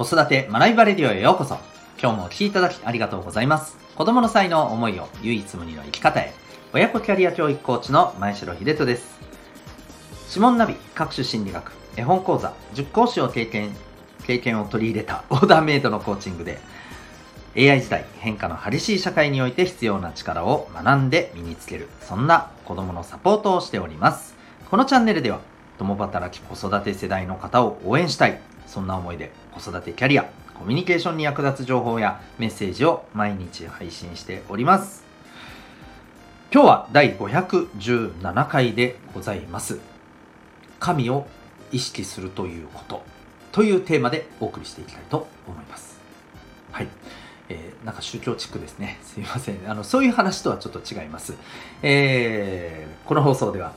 子育て学びバレディオへようこそ。今日もお聴きいただきありがとうございます。子供の才能、思いを唯一無二の生き方へ。親子キャリア教育コーチの前城秀人です。指紋ナビ、各種心理学、絵本講座、塾講師を経験、経験を取り入れた オーダーメイドのコーチングで、AI 時代変化の激しい社会において必要な力を学んで身につける、そんな子供のサポートをしております。このチャンネルでは、共働き子育て世代の方を応援したい、そんな思いで子育てキャリア、コミュニケーションに役立つ情報やメッセージを毎日配信しております。今日は第517回でございます。神を意識するということというテーマでお送りしていきたいと思います。はい。えー、なんか宗教チックですね。すいません。あの、そういう話とはちょっと違います。えー、この放送では、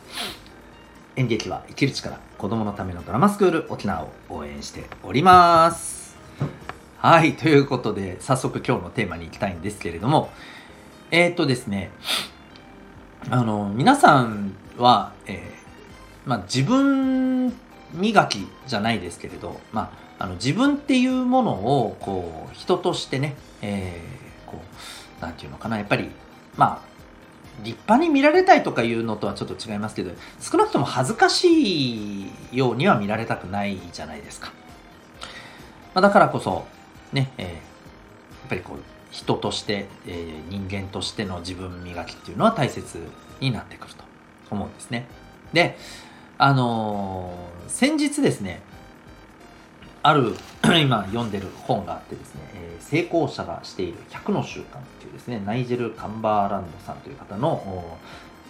演劇は生きる力子供のためのドラマスクール沖縄を応援しております。はいということで早速今日のテーマに行きたいんですけれども。えっ、ー、とですねあの皆さんは、えー、まあ、自分磨きじゃないですけれど、まあ、あの自分っていうものをこう人としてね、えー、こうなんていうのかなやっぱりまあ立派に見られたいとかいうのとはちょっと違いますけど少なくとも恥ずかしいようには見られたくないじゃないですか、まあ、だからこそね、えー、やっぱりこう人として、えー、人間としての自分磨きっていうのは大切になってくると思うんですね。であのー、先日ですねある 今読んでる本があってですね、え、成功者がしている100の習慣っていうですね、ナイジェル・カンバーランドさんという方の、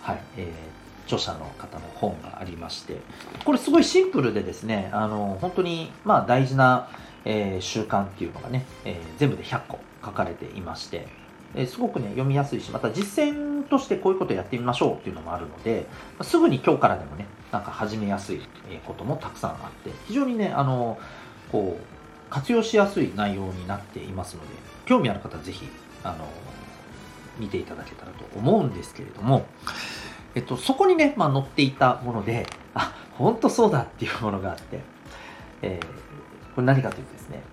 はい、えー、著者の方の本がありまして、これすごいシンプルでですね、あの、本当に、まあ大事な、えー、習慣っていうのがね、えー、全部で100個書かれていまして、え、すごくね、読みやすいし、また実践としてこういうことやってみましょうっていうのもあるので、すぐに今日からでもね、なんか始めやすいこともたくさんあって、非常にね、あの、こう活用しやすい内容になっていますので興味ある方はぜひあの見ていただけたらと思うんですけれども、えっと、そこにね、まあ、載っていたものであ本当そうだっていうものがあって、えー、これ何かというとですね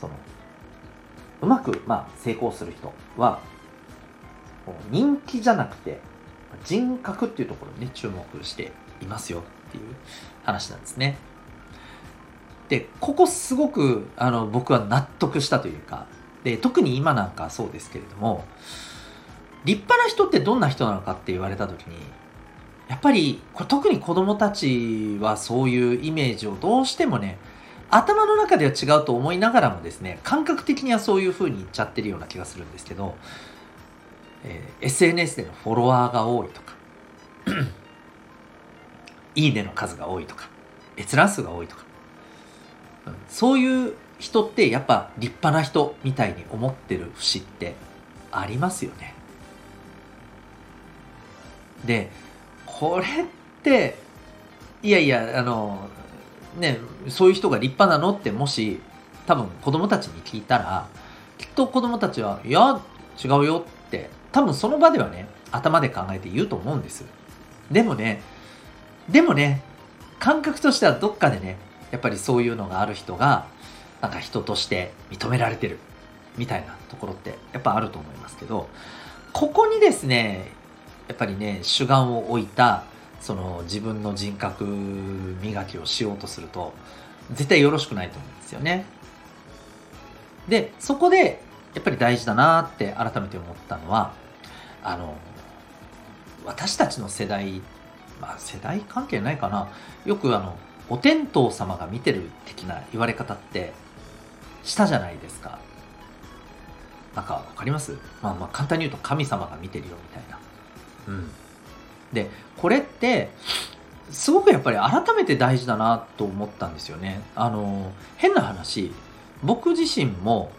そのうまく、まあ、成功する人は人気じゃなくて人格っていうところに、ね、注目していますよっていう話なんですね。でここすごくあの僕は納得したというかで特に今なんかそうですけれども立派な人ってどんな人なのかって言われた時にやっぱりこれ特に子供たちはそういうイメージをどうしてもね頭の中では違うと思いながらもですね感覚的にはそういう風に言っちゃってるような気がするんですけど、えー、SNS でのフォロワーが多いとか いいねの数が多いとか閲覧数が多いとかそういう人ってやっぱ立派な人みたいに思ってる節ってありますよね。でこれっていやいやあのねそういう人が立派なのってもし多分子供たちに聞いたらきっと子供たちは「いや違うよ」って多分その場ではね頭で考えて言うと思うんです。でもねでもね感覚としてはどっかでねやっぱりそういうのがある人がなんか人として認められてるみたいなところってやっぱあると思いますけどここにですねやっぱりね主眼を置いたその自分の人格磨きをしようとすると絶対よろしくないと思うんですよね。でそこでやっぱり大事だなって改めて思ったのはあの私たちの世代まあ世代関係ないかなよくあのお天道様が見てる的な言われ方ってしたじゃないですか。なんかわかります？まあまあ簡単に言うと神様が見てるよみたいな。うん。で、これって、すごくやっぱり改めて大事だなと思ったんですよね。あの、変な話、僕自身も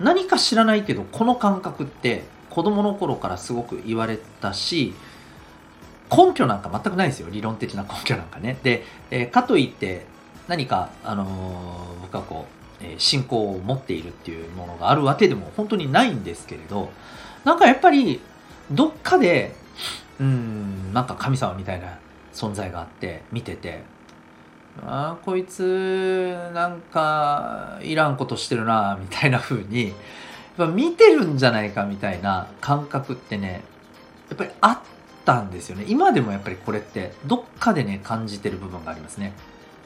何か知らないけど、この感覚って子供の頃からすごく言われたし、根拠なんか全くないですよ。理論的な根拠なんかね。で、えー、かといって何か、あのー、僕はこう、えー、信仰を持っているっていうものがあるわけでも本当にないんですけれどなんかやっぱりどっかでうんなんか神様みたいな存在があって見ててあこいつなんかいらんことしてるなみたいな風にやっぱ見てるんじゃないかみたいな感覚ってねやっぱりあったんですよね。今でもやっぱりこれってどっかでね感じてる部分がありますね。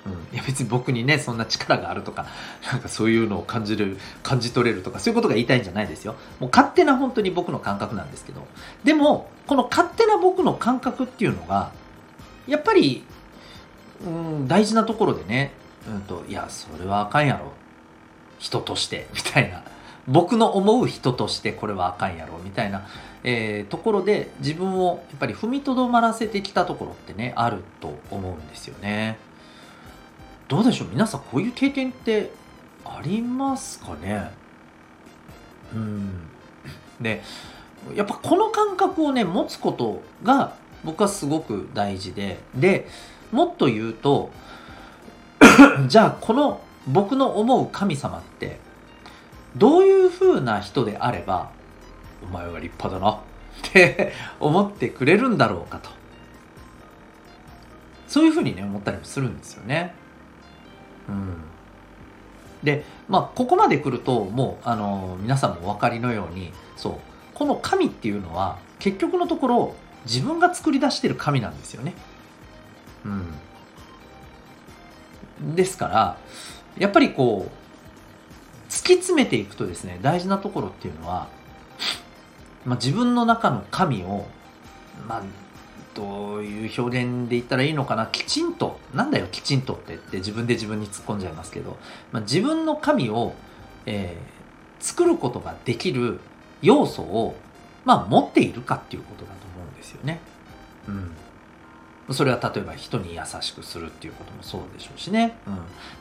うん、いや別に僕にねそんな力があるとかなんかそういうのを感じる感じ取れるとかそういうことが言いたいんじゃないですよ。もう勝手な本当に僕の感覚なんですけど。でもこの勝手な僕の感覚っていうのがやっぱり、うん、大事なところでね、うんと、いやそれはあかんやろ。人としてみたいな。僕の思う人としてこれはあかんやろみたいな、えー、ところで自分をやっぱり踏みとどまらせてきたところってねあると思うんですよね。どうでしょう？皆さんこういう経験ってありますかね？うん。でやっぱこの感覚をね持つことが僕はすごく大事ででもっと言うと じゃあこの僕の思う神様ってどういう風な人であればお前は立派だなって思ってくれるんだろうかと。そういう風にね思ったりもするんですよね。うん、でまあここまで来るともうあの皆さんもお分かりのようにそうこの神っていうのは結局のところ自分が作り出してる神なんですよね。うん、ですからやっぱりこう突き詰めていくとですね大事なところっていうのは、まあ、自分の中の神を、まあ、どういう表現で言ったらいいのかなきちんとなんだよきちんとって言って自分で自分に突っ込んじゃいますけど、まあ、自分の神を、えー、作ることができる要素を、まあ、持っているかっていうことだと思うんですよね。うん、それは例えば人に優しくするっていうこともそうでしょうしね、うん、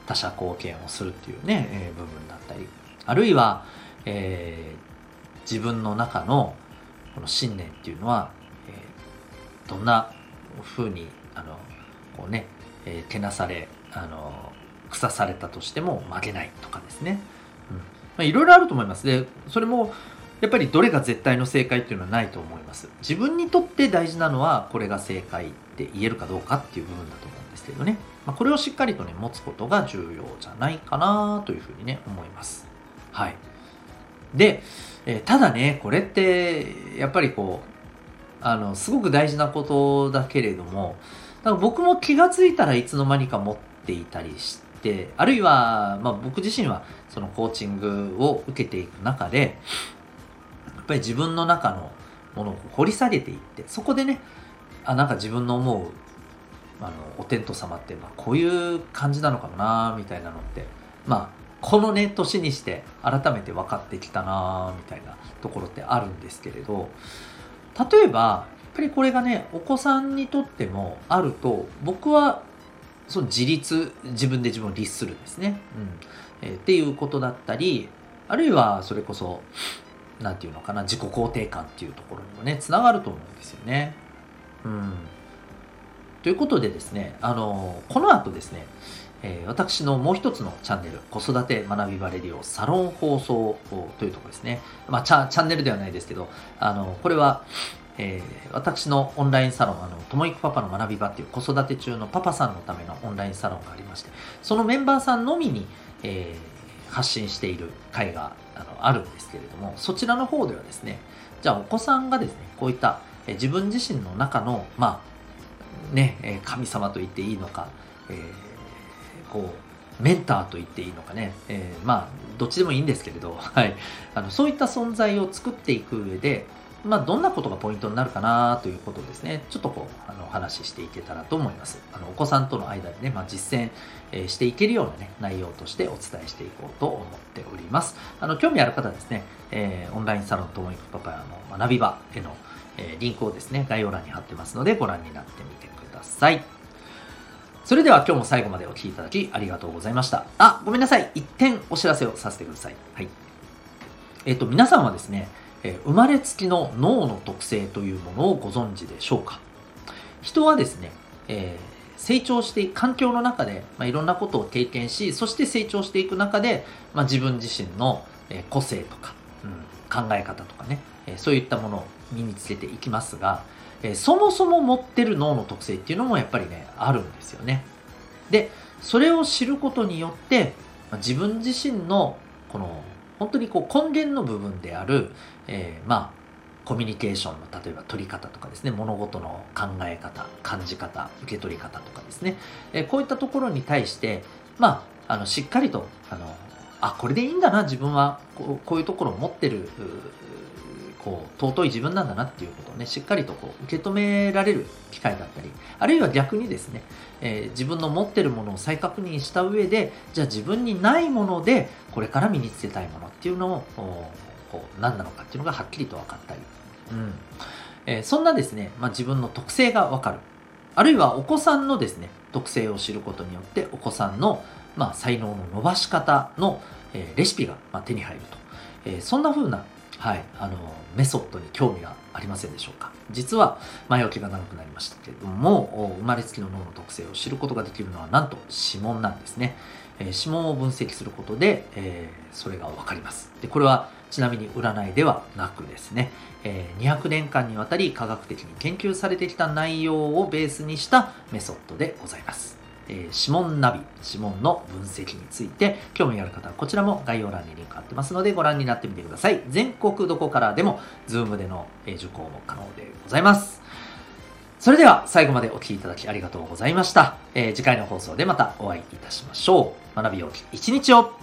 他者貢献をするっていうね、えー、部分だったり。あるいは、えー、自分の中のこの信念っていうのはどんな風にあのこうね、えー、けなされあの腐されたとしても曲げないとかですね、うん。まあ、いろいろあると思います。でそれもやっぱりどれが絶対の正解っていうのはないと思います。自分にとって大事なのはこれが正解。って言えるかどうかっていう部分だと思うんですけどね、まあ、これをしっかりとね持つことが重要じゃないかなというふうにね思います。はい。で、えー、ただねこれってやっぱりこうあのすごく大事なことだけれどもだから僕も気が付いたらいつの間にか持っていたりしてあるいは、まあ、僕自身はそのコーチングを受けていく中でやっぱり自分の中のものを掘り下げていってそこでねあなんか自分の思うあのお天道様って、まあ、こういう感じなのかもなみたいなのってまあこのね年にして改めて分かってきたなみたいなところってあるんですけれど例えばやっぱりこれがねお子さんにとってもあると僕はその自立自分で自分を律するんですね、うんえー、っていうことだったりあるいはそれこそ何て言うのかな自己肯定感っていうところにもねつながると思うんですよね。うん、ということでですねあのこの後ですねえー、私のもう一つのチャンネル、子育て学びバレリオサロン放送というところですね。まあチャ、チャンネルではないですけど、あの、これは、えー、私のオンラインサロン、あの、ともいくパパの学び場っていう子育て中のパパさんのためのオンラインサロンがありまして、そのメンバーさんのみに、えー、発信している会があのあるんですけれども、そちらの方ではですね、じゃあお子さんがですね、こういった、え、自分自身の中の、まあ、ね、え神様と言っていいのか、えーこうメンターと言っていいのかね、えー、まあどっちでもいいんですけれど、はい、あのそういった存在を作っていく上で、まあ、どんなことがポイントになるかなということですね、ちょっとこう、あの、お話ししていけたらと思います。あの、お子さんとの間でね、まあ、実践、え、していけるようなね、内容としてお伝えしていこうと思っております。あの、興味ある方はですね、えー、オンラインサロンともいくパパの学び場への、え、リンクをですね、概要欄に貼ってますので、ご覧になってみてください。それでは今日も最後までお聴きいただきありがとうございました。あ、ごめんなさい。一点お知らせをさせてください。はい。えっ、と、皆さんはですね、え、生まれつきの脳の特性というものをご存知でしょうか？人はですね、えー、成長して環境の中で、まあ、いろんなことを経験し、そして成長していく中で、まあ、自分自身の、個性とか、うん、考え方とかね、そういったものを身につけていきますが、そもそも持ってる脳の特性っていうのもやっぱりね、あるんですよね。で、それを知ることによって自分自身のこの本当にこう根源の部分である、えー、まあコミュニケーションの例えば取り方とかですね物事の考え方感じ方受け取り方とかですね、えー、こういったところに対してまああのしっかりとあのあこれでいいんだな自分はこうこういうところを持ってるこう尊い自分なんだなっていうことをねしっかりとこう受け止められる機会だったりあるいは逆にですね、えー、自分の持ってるものを再確認した上でじゃあ自分にないものでこれから身につけたいものっていうのをこう何なのかっていうのがはっきりと分かったり、うん。えー、そんなですね、まあ、自分の特性が分かる。あるいはお子さんのですね特性を知ることによってお子さんの、まあ、才能の伸ばし方の、えー、レシピが、まあ、手に入ると、えー、そんな風なはい、あのメソッドに興味がありませんでしょうか？実は前置きが長くなりましたけれども生まれつきの脳の特性を知ることができるのはなんと指紋なんですね、えー、指紋を分析することで、えー、それが分かります。でこれはちなみに占いではなくですね、えー、200年間にわたり科学的に研究されてきた内容をベースにしたメソッドでございます。えー、指紋ナビ、指紋の分析について興味がある方はこちらも概要欄にリンク貼ってますのでご覧になってみてください。全国どこからでも Zoom での受講も可能でございます。それでは最後までお聴きいただきありがとうございました。えー、次回の放送でまたお会いいたしましょう。学びよう一日を